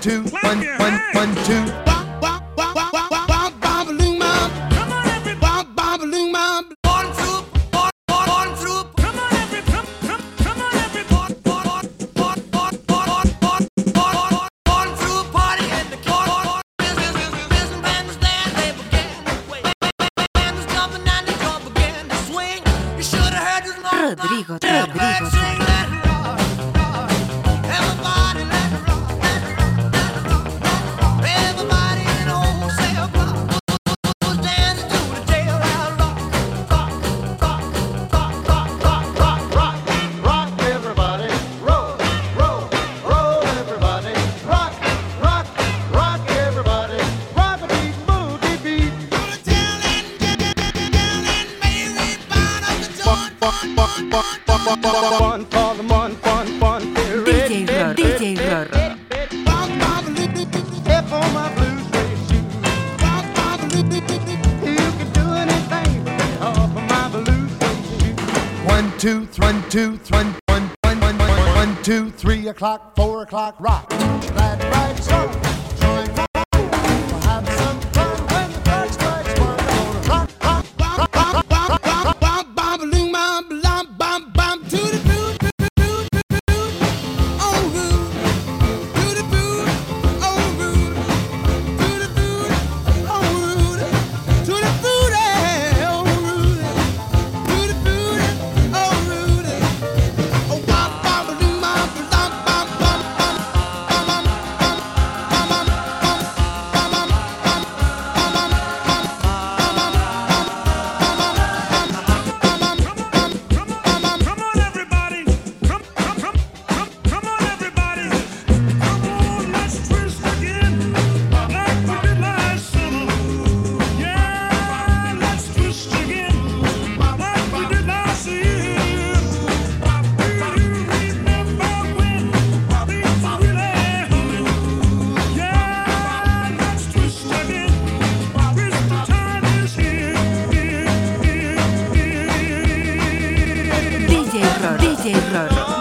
two, one, one, one, two. Rodrigo, Rodrigo, Rodrigo. two, run two, run one, one, one, one, one, two, three o'clock, four o'clock, rock. Glad right, so join Terror.